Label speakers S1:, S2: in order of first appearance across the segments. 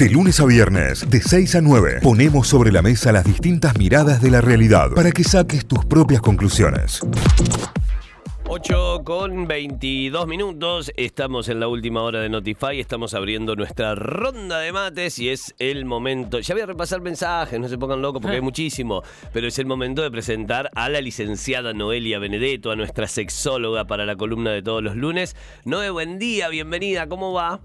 S1: De lunes a viernes, de 6 a 9, ponemos sobre la mesa las distintas miradas de la realidad para que saques tus propias conclusiones.
S2: 8 con 22 minutos, estamos en la última hora de Notify, estamos abriendo nuestra ronda de mates y es el momento, ya voy a repasar mensajes, no se pongan locos porque hay muchísimo, pero es el momento de presentar a la licenciada Noelia Benedetto, a nuestra sexóloga para la columna de todos los lunes. Noe, buen día, bienvenida, ¿cómo va?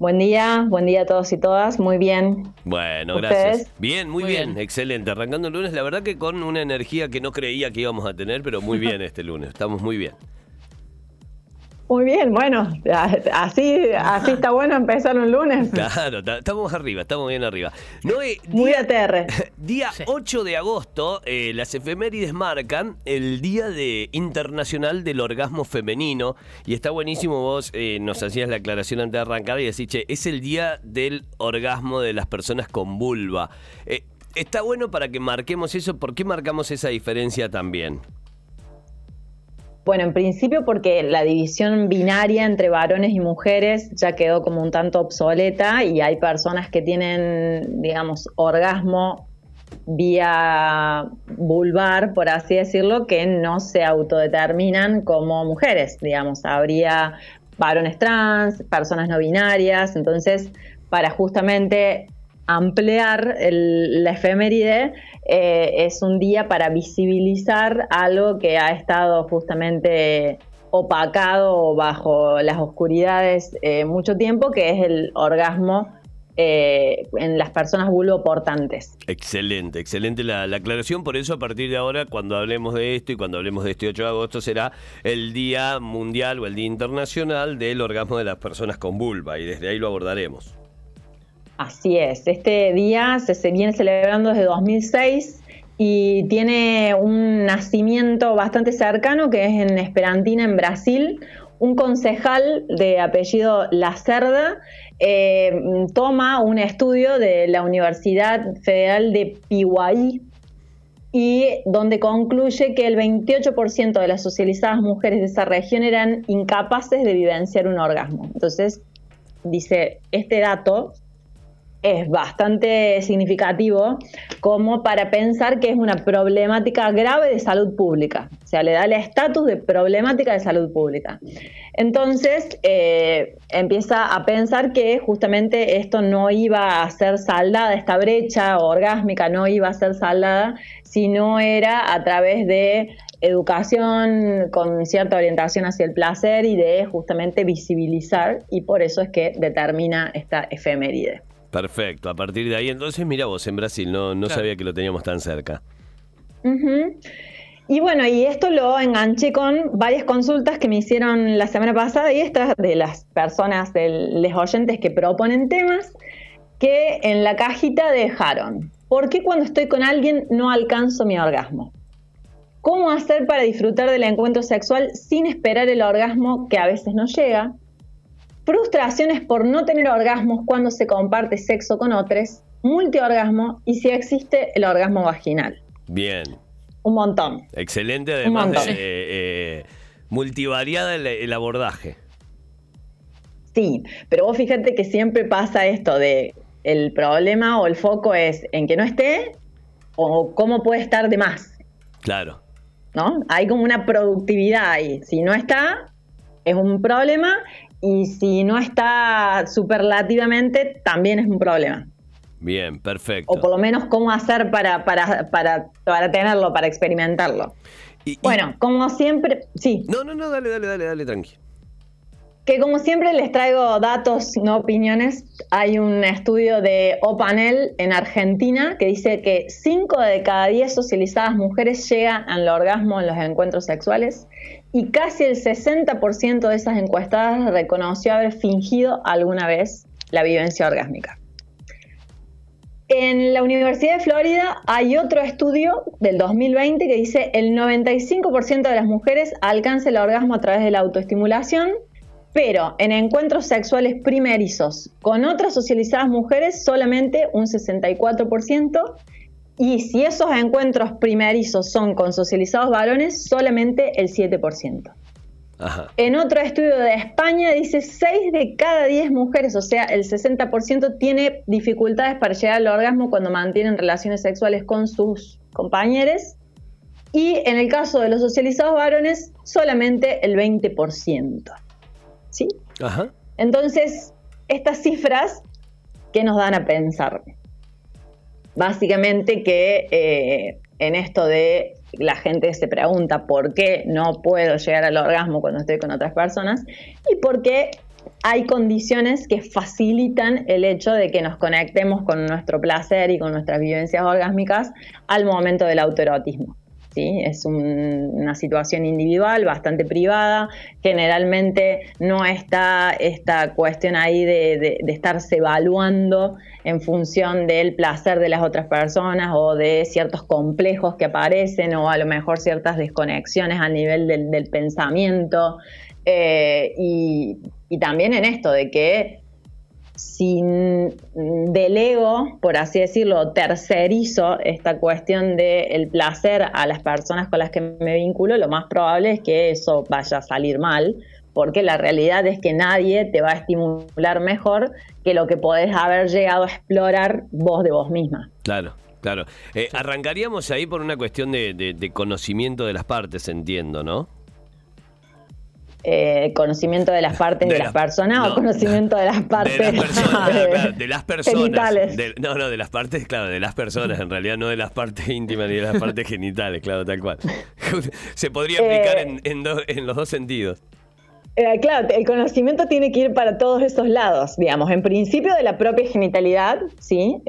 S3: Buen día, buen día a todos y todas, muy bien.
S2: Bueno, gracias. Bien, muy, bien. excelente. Arrancando el lunes, la verdad que con una energía que no creía que íbamos a tener, pero muy bien este lunes, estamos muy bien.
S3: Muy bien, bueno, así, así está bueno empezar un lunes.
S2: Claro, estamos arriba, estamos bien arriba.
S3: Muy ATR.
S2: Día 8 de agosto, eh, las efemérides marcan el Día de Internacional del Orgasmo Femenino. Y está buenísimo, vos eh, nos hacías la aclaración antes de arrancar y decís, che, es el Día del Orgasmo de las personas con vulva. Eh, está bueno para que marquemos eso. ¿Por qué marcamos esa diferencia también?
S3: Bueno, en principio porque la división binaria entre varones y mujeres ya quedó como un tanto obsoleta y hay personas que tienen, digamos, orgasmo vía vulvar, por así decirlo, que no se autodeterminan como mujeres, digamos, habría varones trans, personas no binarias, entonces para justamente ampliar la efeméride eh, es un día para visibilizar algo que ha estado justamente opacado bajo las oscuridades eh, mucho tiempo, que es el orgasmo eh, en las personas vulvoportantes.
S2: Excelente, excelente la, la, aclaración. Por eso, a partir de ahora, cuando hablemos de esto y cuando hablemos de este 8 de agosto, será el Día Mundial o el Día Internacional del Orgasmo de las Personas con Vulva, y desde ahí lo abordaremos.
S3: Así es, este día se, viene celebrando desde 2006 y tiene un nacimiento bastante cercano que es en Esperantina, en Brasil. Un concejal de apellido Lacerda eh, toma un estudio de la Universidad Federal de Pihuahí y donde concluye que el 28% de las socializadas mujeres de esa región eran incapaces de vivenciar un orgasmo. Entonces, dice, este dato es bastante significativo como para pensar que es una problemática grave de salud pública. O sea, le da el estatus de problemática de salud pública. Entonces, eh, empieza a pensar que justamente esto no iba a ser saldada, esta brecha orgásmica no iba a ser saldada si no era a través de educación con cierta orientación hacia el placer y de justamente visibilizar, y por eso es que determina esta efeméride.
S2: Perfecto, a partir de ahí entonces, mira vos, en Brasil, no, no sabía que lo teníamos tan cerca.
S3: Y bueno, y esto lo enganché con varias consultas que me hicieron la semana pasada y estas de las personas, de los oyentes que proponen temas, que en la cajita dejaron. ¿Por qué cuando estoy con alguien no alcanzo mi orgasmo? ¿Cómo hacer para disfrutar del encuentro sexual sin esperar el orgasmo que a veces no llega? Frustraciones por no tener orgasmos cuando se comparte sexo con otros, multiorgasmo y si existe el orgasmo vaginal.
S2: Bien.
S3: Un montón.
S2: Excelente, además de eh, multivariada el, abordaje.
S3: Sí, pero vos fíjate que siempre pasa esto de el problema o el foco es en que no esté o cómo puede estar de más.
S2: Claro.
S3: ¿No? Hay como una productividad ahí. Si no está, es un problema y si no está superlativamente, también es un problema.
S2: Bien, perfecto.
S3: O por lo menos cómo hacer para, para, para, para tenerlo, para experimentarlo. bueno, como siempre, sí.
S2: No, no, no, dale, dale, dale, dale, tranqui.
S3: Que como siempre les traigo datos, no opiniones. Hay un estudio de OPanel en Argentina que dice que 5 de cada 10 socializadas mujeres llegan al orgasmo en los encuentros sexuales y casi el 60% de esas encuestadas reconoció haber fingido alguna vez la vivencia orgásmica. En la Universidad de Florida hay otro estudio del 2020 que dice el 95% de las mujeres alcanza el orgasmo a través de la autoestimulación, pero en encuentros sexuales primerizos con otras socializadas mujeres solamente un 64% y si esos encuentros primerizos son con socializados varones, solamente el 7%. En otro estudio de España dice 6 de cada 10 mujeres, o sea, el 60% tiene dificultades para llegar al orgasmo cuando mantienen relaciones sexuales con sus compañeros. Y en el caso de los socializados varones, solamente el 20%. ¿Sí? Ajá. Entonces, estas cifras, ¿qué nos dan a pensar? Básicamente que eh, en esto de la gente se pregunta por qué no puedo llegar al orgasmo cuando estoy con otras personas y por qué hay condiciones que facilitan el hecho de que nos conectemos con nuestro placer y con nuestras vivencias orgásmicas al momento del autoerotismo. ¿Sí? Es una situación individual, bastante privada, generalmente no está esta cuestión ahí de, estarse evaluando en función del placer de las otras personas o de ciertos complejos que aparecen o a lo mejor ciertas desconexiones a nivel del, pensamiento. Eh, y, y también en esto de que sin delego, por así decirlo, tercerizo esta cuestión del placer a las personas con las que me vinculo, lo más probable es que eso vaya a salir mal, porque la realidad es que nadie te va a estimular mejor que lo que podés haber llegado a explorar vos de vos misma.
S2: Claro. Claro, eh, arrancaríamos ahí por una cuestión de conocimiento de las partes, entiendo, ¿no?
S3: Eh, conocimiento de las partes de, las personas o conocimiento de las partes
S2: de las personas, de, las personas no no de las partes claro de las personas en realidad no de las partes íntimas ni de las partes genitales claro tal cual se podría aplicar eh, en, en, los dos sentidos
S3: eh, claro, el conocimiento tiene que ir para todos esos lados, digamos. En principio de la propia genitalidad, ¿sí?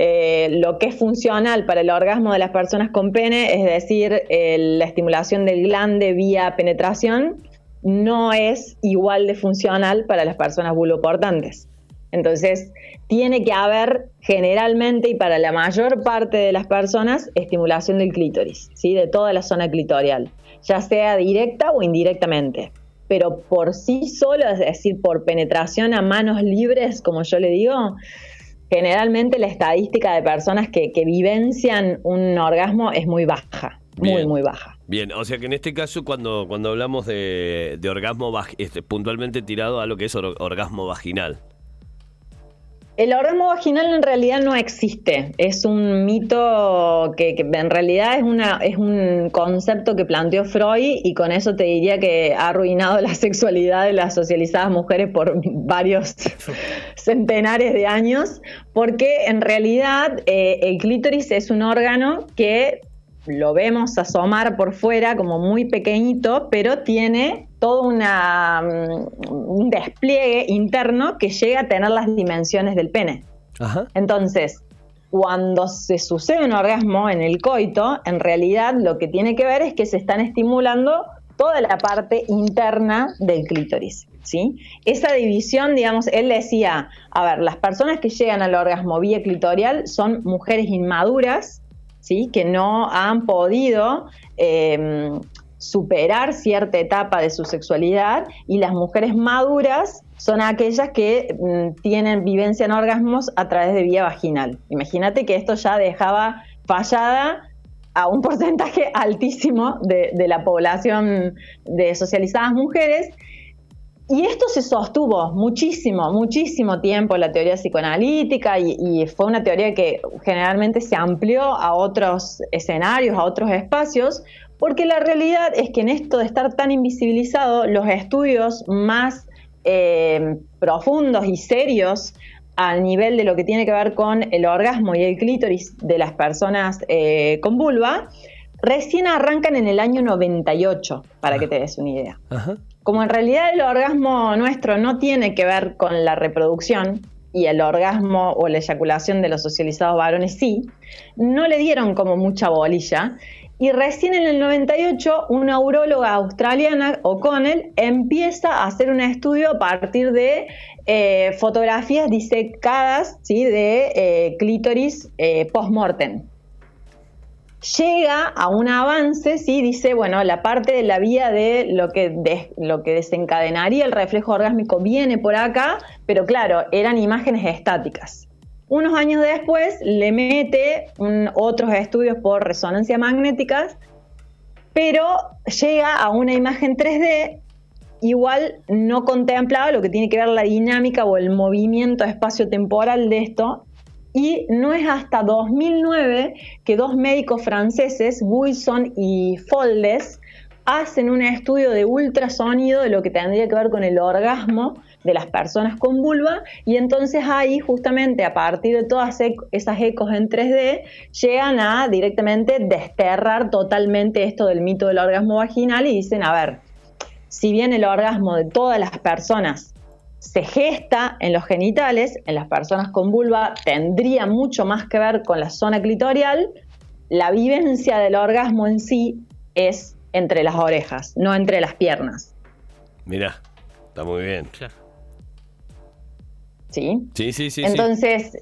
S3: lo que es funcional para el orgasmo de las personas con pene, es decir, la estimulación del glande vía penetración, no es igual de funcional para las personas buloportantes. Entonces, tiene que haber generalmente y para la mayor parte de las personas estimulación del clítoris, ¿sí? de toda la zona clitorial, ya sea directa o indirectamente. Pero por sí solo, es decir, por penetración a manos libres, como yo le digo, generalmente la estadística de personas que, que vivencian un orgasmo es muy baja, muy, muy baja.
S2: Bien, o sea que en este caso cuando, cuando hablamos de, orgasmo este, puntualmente tirado a lo que es orgasmo vaginal.
S3: El orgasmo vaginal en realidad no existe, es un mito que, en realidad es, una, es un concepto que planteó Freud y con eso te diría que ha arruinado la sexualidad de las socializadas mujeres por varios centenares de años, porque en realidad eh, el clítoris es un órgano que lo vemos asomar por fuera como muy pequeñito, pero tiene todo una, mm, un despliegue interno que llega a tener las dimensiones del pene. Entonces, cuando se sucede un orgasmo en el coito, en realidad lo que tiene que ver es que se están estimulando toda la parte interna del clítoris. ¿sí? Esa división, digamos, él decía, a ver, las personas que llegan al orgasmo vía clitorial son mujeres inmaduras ¿sí? que no han podido em, superar cierta etapa de su sexualidad y las mujeres maduras son aquellas que mm, tienen vivencia en orgasmos a través de vía vaginal. Imagínate que esto ya dejaba fallada a un porcentaje altísimo de, de la población de socializadas mujeres y esto se sostuvo muchísimo, muchísimo tiempo la teoría psicoanalítica y, fue una teoría que generalmente se amplió a otros escenarios, a otros espacios, porque la realidad es que en esto de estar tan invisibilizado, los estudios más eh, profundos y serios al nivel de lo que tiene que ver con el orgasmo y el clítoris de las personas eh, con vulva, recién arrancan en el año 98, para que te des una idea. Ajá como en realidad el orgasmo nuestro no tiene que ver con la reproducción y el orgasmo o la eyaculación de los socializados varones sí, no le dieron como mucha bolilla. Y recién en el 98, una urologa australiana, O'Connell, empieza a hacer un estudio a partir de eh, fotografías disecadas ¿sí? de eh, clítoris eh, post-mortem llega a un avance, ¿sí? dice, bueno, la parte de la vía de lo que, lo que desencadenaría el reflejo orgásmico viene por acá, pero claro, eran imágenes estáticas. Unos años después le mete otros estudios por resonancia magnética, pero llega a una imagen 3D igual no contemplaba lo que tiene que ver la dinámica o el movimiento espacio-temporal de esto. Y no es hasta 2009 que dos médicos franceses, Wilson y Foldes, hacen un estudio de ultrasonido de lo que tendría que ver con el orgasmo de las personas con vulva. Y entonces ahí justamente a partir de todas esas ecos en 3D llegan a directamente desterrar totalmente esto del mito del orgasmo vaginal y dicen, a ver, si bien el orgasmo de todas las personas se gesta en los genitales, en las personas con vulva tendría mucho más que ver con la zona clitorial, la vivencia del orgasmo en sí es entre las orejas, no entre las piernas.
S2: Mira, está muy bien.
S3: ¿Sí?
S2: Sí, sí, sí.
S3: Entonces,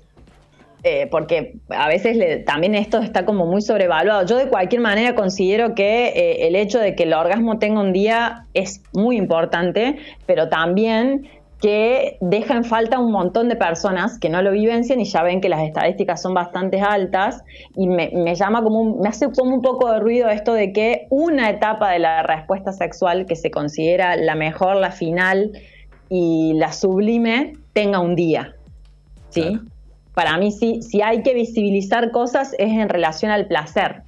S3: eh, porque a veces también esto está como muy sobrevaluado. Yo de cualquier manera considero que eh, el hecho de que el orgasmo tenga un día es muy importante, pero también que deja en falta un montón de personas que no lo vivencian y ya ven que las estadísticas son bastante altas y me, llama como me hace como un poco de ruido esto de que una etapa de la respuesta sexual que se considera la mejor, la final y la sublime tenga un día. ¿Sí? Para mí sí, si hay que visibilizar cosas es en relación al placer.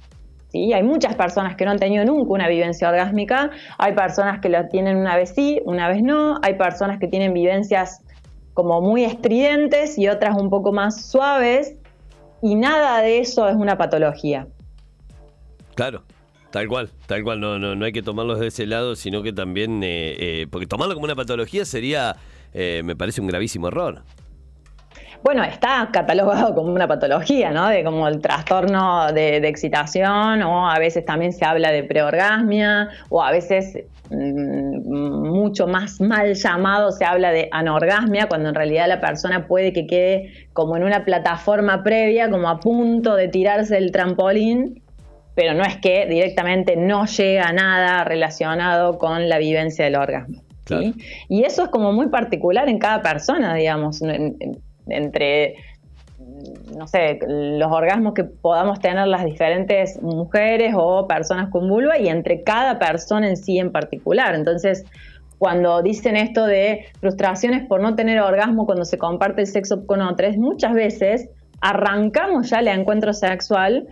S3: ¿Sí? Hay muchas personas que no han tenido nunca una vivencia orgásmica, hay personas que lo tienen una vez sí, una vez no, hay personas que tienen vivencias como muy estridentes y otras un poco más suaves, y nada de eso es una patología.
S2: Claro, Tal cual, tal cual, no, no, no hay que tomarlo de ese lado, sino que también, eh, eh, porque tomarlo como una patología sería, eh, me parece un gravísimo error
S3: bueno, está catalogado como una patología, ¿no? De como el trastorno de, excitación, o a veces también se habla de preorgasmia, o a veces mm, mucho más mal llamado se habla de anorgasmia, cuando en realidad la persona puede que quede como en una plataforma previa, como a punto de tirarse el trampolín, pero no es que directamente no llega nada relacionado con la vivencia del orgasmo. ¿sí? Y eso es como muy particular en cada persona, digamos entre, no sé, los orgasmos que podamos tener las diferentes mujeres o personas con vulva y entre cada persona en sí en particular. Entonces, cuando dicen esto de frustraciones por no tener orgasmo cuando se comparte el sexo con otros, muchas veces arrancamos ya el encuentro sexual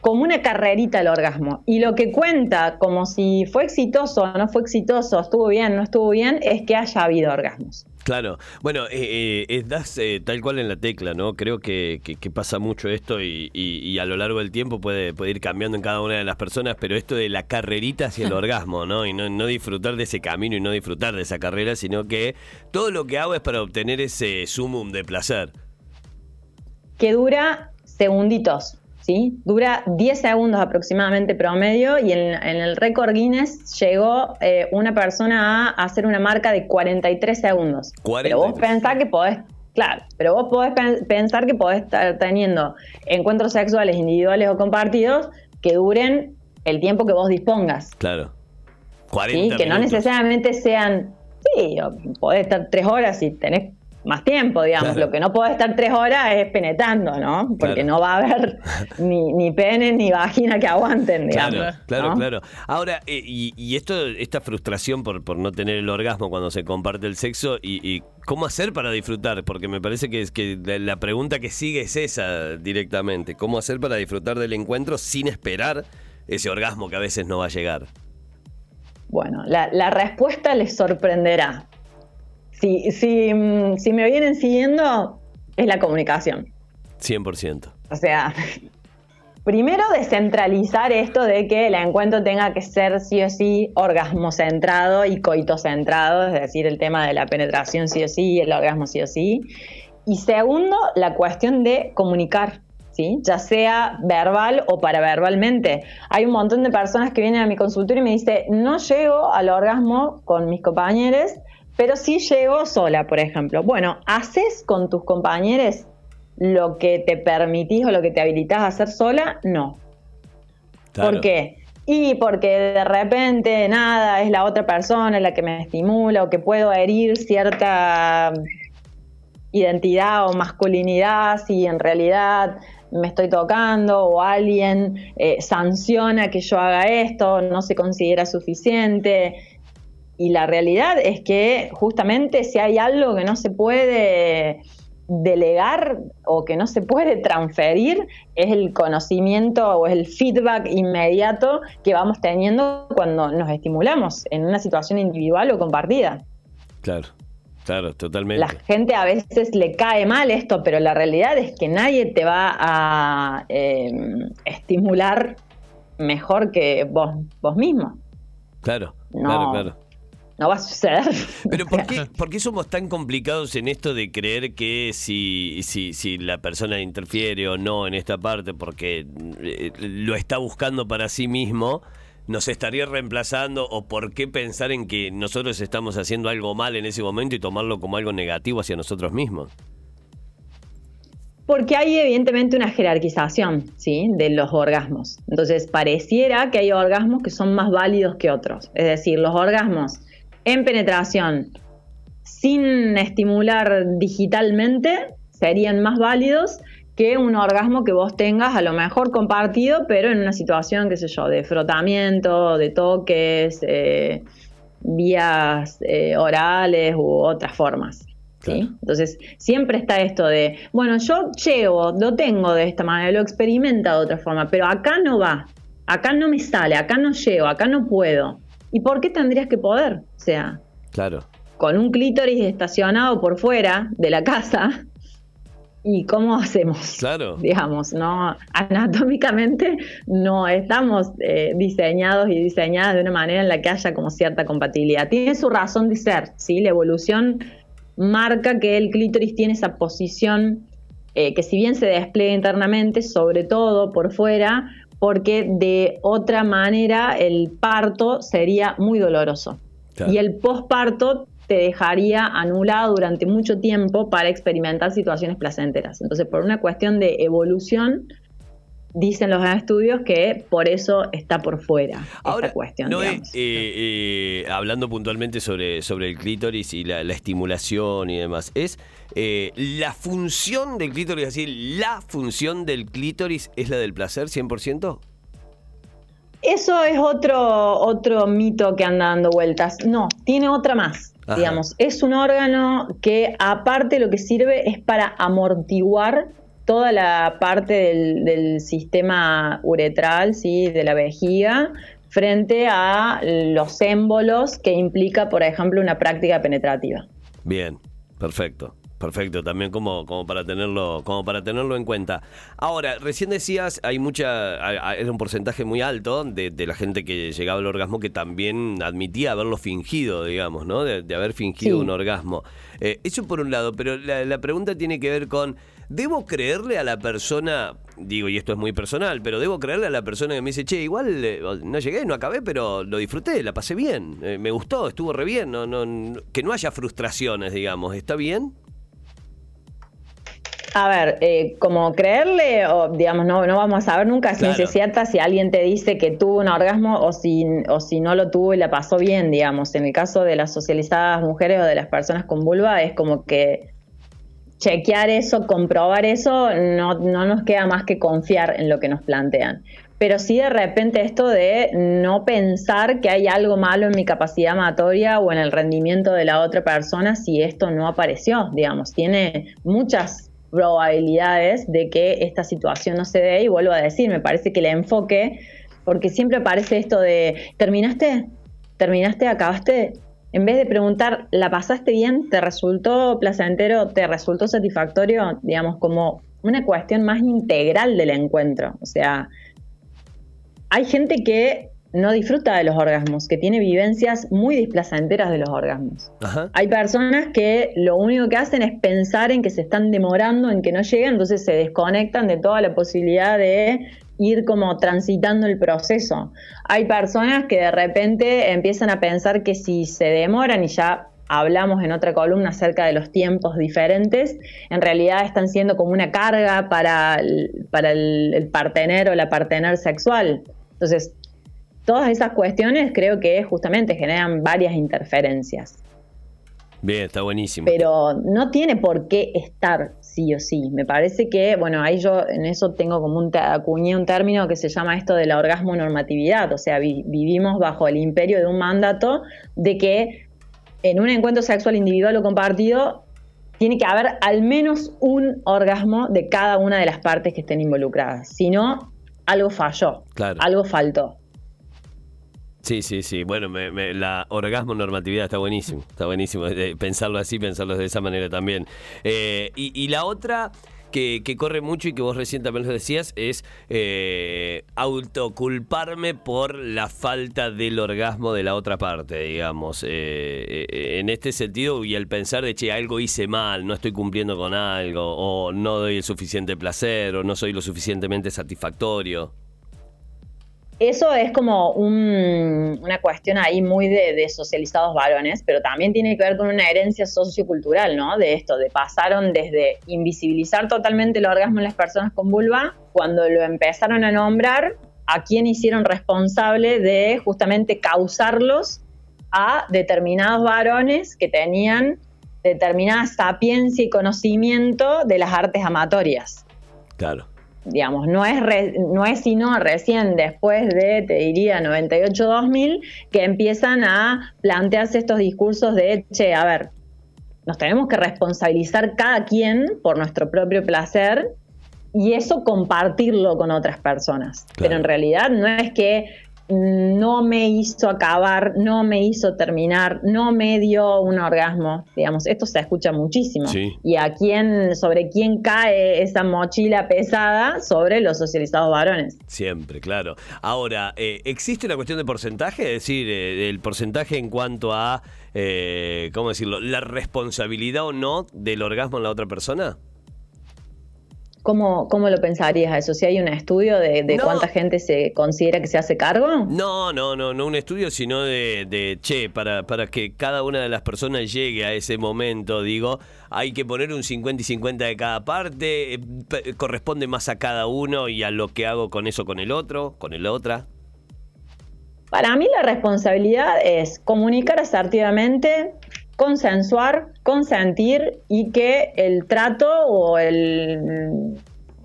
S3: como una carrerita al orgasmo. Y lo que cuenta como si fue exitoso o no fue exitoso, estuvo bien, no estuvo bien, es que haya habido orgasmos.
S2: Claro, bueno, eh, eh, das eh, tal cual en la tecla, ¿no? Creo que, pasa mucho esto y, a lo largo del tiempo puede, puede, ir cambiando en cada una de las personas, pero esto de la carrerita hacia el orgasmo, ¿no? Y no, no disfrutar de ese camino y no disfrutar de esa carrera, sino que todo lo que hago es para obtener ese sumum de placer.
S3: Que dura segunditos. Dura 10 segundos aproximadamente promedio y en, el récord Guinness llegó eh, una persona a hacer una marca de 43 segundos. Pero vos pensás que podés, claro, pero vos podés pensar que podés estar teniendo encuentros sexuales individuales o compartidos que duren el tiempo que vos dispongas.
S2: Claro.
S3: 40 Que no necesariamente sean, sí, podés estar tres horas y tenés más tiempo, digamos. Lo que no puede estar tres horas es penetrando, ¿no? Porque no va a haber ni, ni, pene ni vagina que aguanten, digamos.
S2: Claro, claro, Ahora, eh, y, esto, esta frustración por, por no tener el orgasmo cuando se comparte el sexo, y, cómo hacer para disfrutar, porque me parece que, que la pregunta que sigue es esa directamente. ¿Cómo hacer para disfrutar del encuentro sin esperar ese orgasmo que a veces no va a llegar?
S3: Bueno, la, la respuesta les sorprenderá, si, si, mm, si me vienen siguiendo, es la comunicación.
S2: 100%.
S3: O sea, primero descentralizar esto de que el encuentro tenga que ser sí o sí orgasmo centrado y coito centrado, es decir, el tema de la penetración sí o sí el orgasmo sí o sí. Y segundo, la cuestión de comunicar, ¿sí? ya sea verbal o paraverbalmente. Hay un montón de personas que vienen a mi consultorio y me dicen, no llego al orgasmo con mis compañeros pero si llego sola, por ejemplo. Bueno, ¿haces con tus compañeros lo que te permitís o lo que te habilitas a hacer sola? No. ¿Por qué? Y porque de repente nada, es la otra persona la que me estimula o que puedo herir cierta identidad o masculinidad si en realidad me estoy tocando o alguien eh, sanciona que yo haga esto, no se considera suficiente y la realidad es que justamente si hay algo que no se puede delegar o que no se puede transferir es el conocimiento o el feedback inmediato que vamos teniendo cuando nos estimulamos en una situación individual o compartida.
S2: Claro. Claro, totalmente.
S3: La gente a veces le cae mal esto, pero la realidad es que nadie te va a em, estimular mejor que vos, vos mismo.
S2: Claro, claro, claro
S3: no va a suceder.
S2: Pero ¿por qué, ¿por qué, somos tan complicados en esto de creer que si, si, si la persona interfiere o no en esta parte porque eh, lo está buscando para sí mismo, nos estaría reemplazando o por qué pensar en que nosotros estamos haciendo algo mal en ese momento y tomarlo como algo negativo hacia nosotros mismos?
S3: Porque hay evidentemente una jerarquización ¿sí? de los orgasmos. Entonces pareciera que hay orgasmos que son más válidos que otros. Es decir, los orgasmos en penetración sin estimular digitalmente serían más válidos que un orgasmo que vos tengas a lo mejor compartido, pero en una situación, qué sé yo, de frotamiento, de toques, eh, vías eh, orales u otras formas. ¿sí? Entonces, siempre está esto de, bueno, yo llevo, lo tengo de esta manera, lo experimenta de otra forma, pero acá no va, acá no me sale, acá no llego, acá no puedo. ¿Y por qué tendrías que poder? O sea,
S2: claro.
S3: con un clítoris estacionado por fuera de la casa, ¿y cómo hacemos?
S2: Claro.
S3: Digamos, no anatómicamente no estamos eh, diseñados y diseñadas de una manera en la que haya como cierta compatibilidad. Tiene su razón de ser, ¿sí? La evolución marca que el clítoris tiene esa posición eh, que si bien se despliega internamente, sobre todo por fuera, porque de otra manera el parto sería muy doloroso. Y el posparto te dejaría anulado durante mucho tiempo para experimentar situaciones placenteras. Entonces, por una cuestión de evolución, dicen los estudios que por eso está por fuera
S2: Ahora,
S3: esta cuestión.
S2: No eh, eh, hablando puntualmente sobre, sobre el clítoris y la, estimulación y demás, es eh, la función del clítoris, decir, la función del clítoris es la del placer 100%?
S3: Eso es otro, otro mito que anda dando vueltas. No, tiene otra más. Digamos, es un órgano que aparte lo que sirve es para amortiguar toda la parte del, sistema uretral, ¿sí? de la vejiga, frente a los émbolos que implica, por ejemplo, una práctica penetrativa.
S2: Bien, perfecto. Perfecto, también como, como para tenerlo, como para tenerlo en cuenta. Ahora, recién decías, hay mucha, era un porcentaje muy alto de, la gente que llegaba al orgasmo que también admitía haberlo fingido, digamos, ¿no? De, haber fingido un orgasmo. Eh, eso por un lado, pero la, pregunta tiene que ver con, ¿debo creerle a la persona, digo, y esto es muy personal, pero debo creerle a la persona que me dice, che, igual eh, no llegué, no acabé, pero lo disfruté, la pasé bien, eh, me gustó, estuvo re bien, no, no, que no haya frustraciones, digamos, ¿está bien?
S3: A ver, eh, como creerle, o digamos, no, no vamos a saber nunca si es cierta si alguien te dice que tuvo un orgasmo o si, o si no lo tuvo y la pasó bien, digamos. En el caso de las socializadas mujeres o de las personas con vulva, es como que chequear eso, comprobar eso, no, no nos queda más que confiar en lo que nos plantean. Pero sí de repente esto de no pensar que hay algo malo en mi capacidad amatoria o en el rendimiento de la otra persona si esto no apareció, digamos. Tiene muchas probabilidades de que esta situación no se dé y vuelvo a decir, me parece que el enfoque, porque siempre aparece esto de, ¿terminaste? ¿Terminaste? ¿Acabaste? En vez de preguntar, ¿la pasaste bien? ¿Te resultó placentero? ¿Te resultó satisfactorio? Digamos, como una cuestión más integral del encuentro. O sea, hay gente que no disfruta de los orgasmos, que tiene vivencias muy displacenteras de los orgasmos. Hay personas que lo único que hacen es pensar en que se están demorando, en que no llegan, entonces se desconectan de toda la posibilidad de ir como transitando el proceso. Hay personas que de repente empiezan a pensar que si se demoran y ya hablamos en otra columna acerca de los tiempos diferentes, en realidad están siendo como una carga para el, para el, el partener o la partener sexual. Entonces, todas esas cuestiones creo que justamente generan varias interferencias.
S2: Bien, está buenísimo.
S3: Pero no tiene por qué estar sí o sí. Me parece que, bueno, ahí yo en eso tengo como un, acuñé un término que se llama esto de la orgasmo normatividad, o sea, vivimos bajo el imperio de un mandato de que en un encuentro sexual individual o compartido tiene que haber al menos un orgasmo de cada una de las partes que estén involucradas. Si no, algo falló, algo faltó.
S2: Sí, sí, sí. Bueno, la orgasmo normatividad está buenísimo. Está buenísimo pensarlo así, pensarlo de esa manera también. Eh, y, la otra que, corre mucho y que vos recién también lo decías es eh, autoculparme por la falta del orgasmo de la otra parte, digamos. Eh, en este sentido, y el pensar de, che, algo hice mal, no estoy cumpliendo con algo, o no doy el suficiente placer, o no soy lo suficientemente satisfactorio.
S3: Eso es como una cuestión ahí muy de, socializados varones, pero también tiene que ver con una herencia sociocultural, ¿no? De esto, de pasaron desde invisibilizar totalmente el orgasmo en las personas con vulva, cuando lo empezaron a nombrar, a quién hicieron responsable de justamente causarlos a determinados varones que tenían determinada sapiencia y conocimiento de las artes amatorias.
S2: Claro
S3: digamos, no es, no es sino recién después de, te diría, 98-2000, que empiezan a plantearse estos discursos de, che, a ver, nos tenemos que responsabilizar cada quien por nuestro propio placer y eso compartirlo con otras personas. Pero en realidad no es que no me hizo acabar, no me hizo terminar, no me dio un orgasmo. Digamos, esto se escucha muchísimo. Y a quién, sobre quién cae esa mochila pesada, sobre los socializados varones.
S2: Siempre, claro. Ahora, eh, ¿existe una cuestión de porcentaje? Es decir, eh, el porcentaje en cuanto a, eh, ¿cómo decirlo?, la responsabilidad o no del orgasmo en la otra persona.
S3: ¿Cómo, ¿Cómo, lo pensarías eso? ¿Si hay un estudio de, cuánta gente se considera que se hace cargo?
S2: No, no, no, no un estudio, sino de, de, che, para, para que cada una de las personas llegue a ese momento, digo, hay que poner un 50 y 50 de cada parte, eh, corresponde más a cada uno y a lo que hago con eso con el otro, con el otra.
S3: Para mí la responsabilidad es comunicar asertivamente, consensuar, consentir y que el trato o el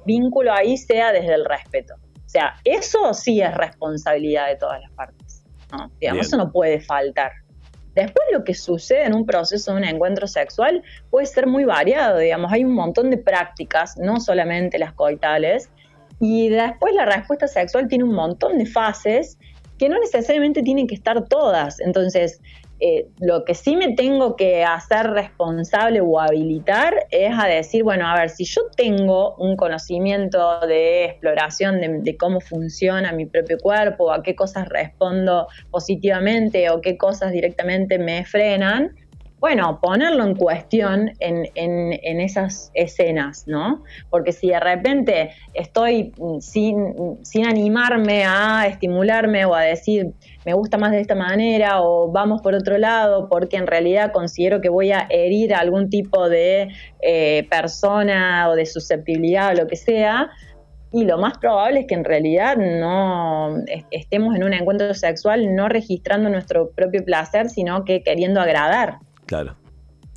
S3: vínculo ahí sea desde el respeto. O sea, eso sí es responsabilidad de todas las partes. Digamos, eso no puede faltar. Después lo que sucede en un proceso de un encuentro sexual puede ser muy variado, digamos, hay un montón de prácticas, no solamente las coitales, y después la respuesta sexual tiene un montón de fases que no necesariamente tienen que estar todas. Entonces, eh, lo que sí me tengo que hacer responsable o habilitar es a decir, bueno, a ver, si yo tengo un conocimiento de exploración de, cómo funciona mi propio cuerpo, a qué cosas respondo positivamente o qué cosas directamente me frenan, bueno, ponerlo en cuestión en, esas escenas, ¿no? Porque si de repente estoy sin, sin animarme a estimularme o a decir, me gusta más de esta manera o vamos por otro lado porque en realidad considero que voy a herir a algún tipo de eh, persona o de susceptibilidad o lo que sea, y lo más probable es que en realidad no estemos en un encuentro sexual no registrando nuestro propio placer, sino que queriendo agradar.
S2: Claro,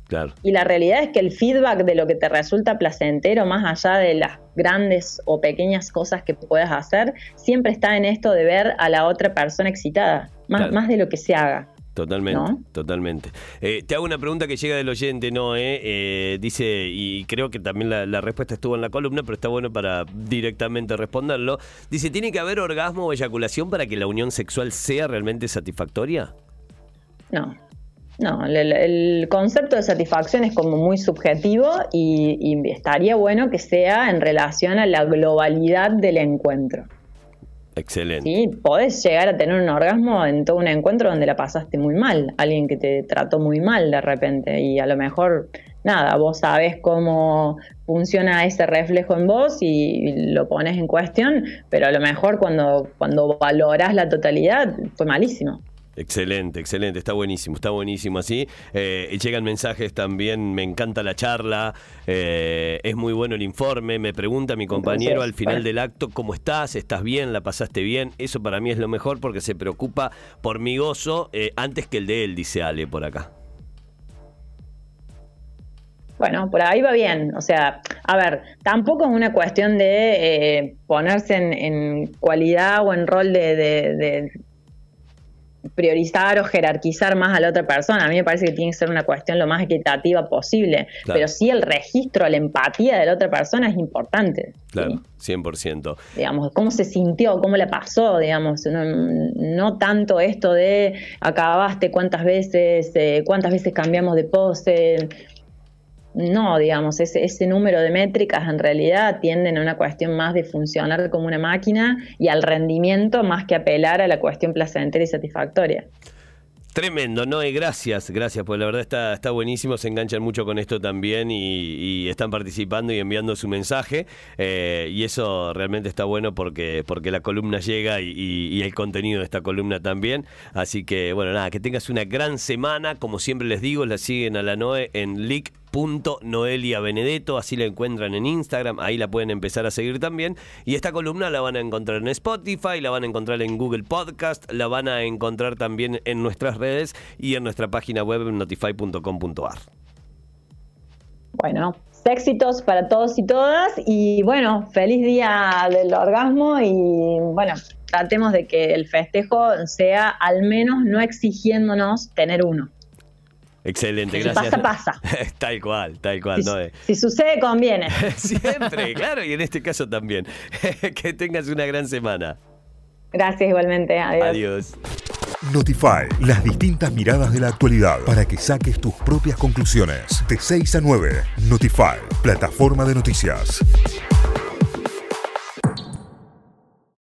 S2: claro.
S3: Y la realidad es que el feedback de lo que te resulta placentero, más allá de las grandes o pequeñas cosas que puedas hacer, siempre está en esto de ver a la otra persona excitada, más, más de lo que se haga.
S2: Totalmente, totalmente. Eh, te hago una pregunta que llega del oyente, ¿no? Eh, dice, y creo que también la, la, respuesta estuvo en la columna, pero está bueno para directamente responderlo. Dice, ¿tiene que haber orgasmo o eyaculación para que la unión sexual sea realmente satisfactoria?
S3: No, no, el, concepto de satisfacción es como muy subjetivo y, estaría bueno que sea en relación a la globalidad del encuentro.
S2: Excelente.
S3: Sí, podés llegar a tener un orgasmo en todo un encuentro donde la pasaste muy mal, alguien que te trató muy mal de repente y a lo mejor, nada, vos sabés cómo funciona ese reflejo en vos y lo pones en cuestión, pero a lo mejor cuando, cuando valorás la totalidad fue malísimo.
S2: Excelente, excelente, está buenísimo, está buenísimo así. Eh, llegan mensajes también, me encanta la charla, eh, es muy bueno el informe, me pregunta mi compañero al final del acto, ¿cómo estás? ¿Estás bien? ¿La pasaste bien? Eso para mí es lo mejor porque se preocupa por mi gozo eh, antes que el de él, dice Ale por acá.
S3: Bueno, por ahí va bien. O sea, a ver, tampoco es una cuestión de eh, ponerse en, cualidad o en rol de, priorizar o jerarquizar más a la otra persona. A mí me parece que tiene que ser una cuestión lo más equitativa posible, pero sí el registro, la empatía de la otra persona es importante.
S2: Claro, 100%.
S3: Digamos, cómo se sintió, cómo le pasó, digamos, no, tanto esto de acabaste cuántas veces, eh, cuántas veces cambiamos de pose. No, digamos, ese, ese número de métricas en realidad tienden a una cuestión más de funcionar como una máquina y al rendimiento más que apelar a la cuestión placentera y satisfactoria.
S2: Tremendo, Noé, gracias, gracias, pues la verdad está, está buenísimo, se enganchan mucho con esto también y, están participando y enviando su mensaje eh, y eso realmente está bueno porque, porque la columna llega y, el contenido de esta columna también, así que bueno, nada, que tengas una gran semana, como siempre les digo, la siguen a la Noé en Leak Noelia Benedetto, así la encuentran en Instagram, ahí la pueden empezar a seguir también. Y esta columna la van a encontrar en Spotify, la van a encontrar en Google Podcast, la van a encontrar también en nuestras redes y en nuestra página web notify.com.ar.
S3: Bueno, éxitos para todos y todas y bueno, feliz día del orgasmo y bueno, tratemos de que el festejo sea al menos no exigiéndonos tener uno.
S2: Excelente, gracias.
S3: Pasa, pasa.
S2: tal cual, tal cual.
S3: Si, si sucede, conviene.
S2: Siempre, claro, y en este caso también. que tengas una gran semana.
S3: Gracias igualmente. Adiós.
S2: Adiós.
S1: Notify, las distintas miradas de la actualidad para que saques tus propias conclusiones. De 6 a 9, Notify, plataforma de noticias.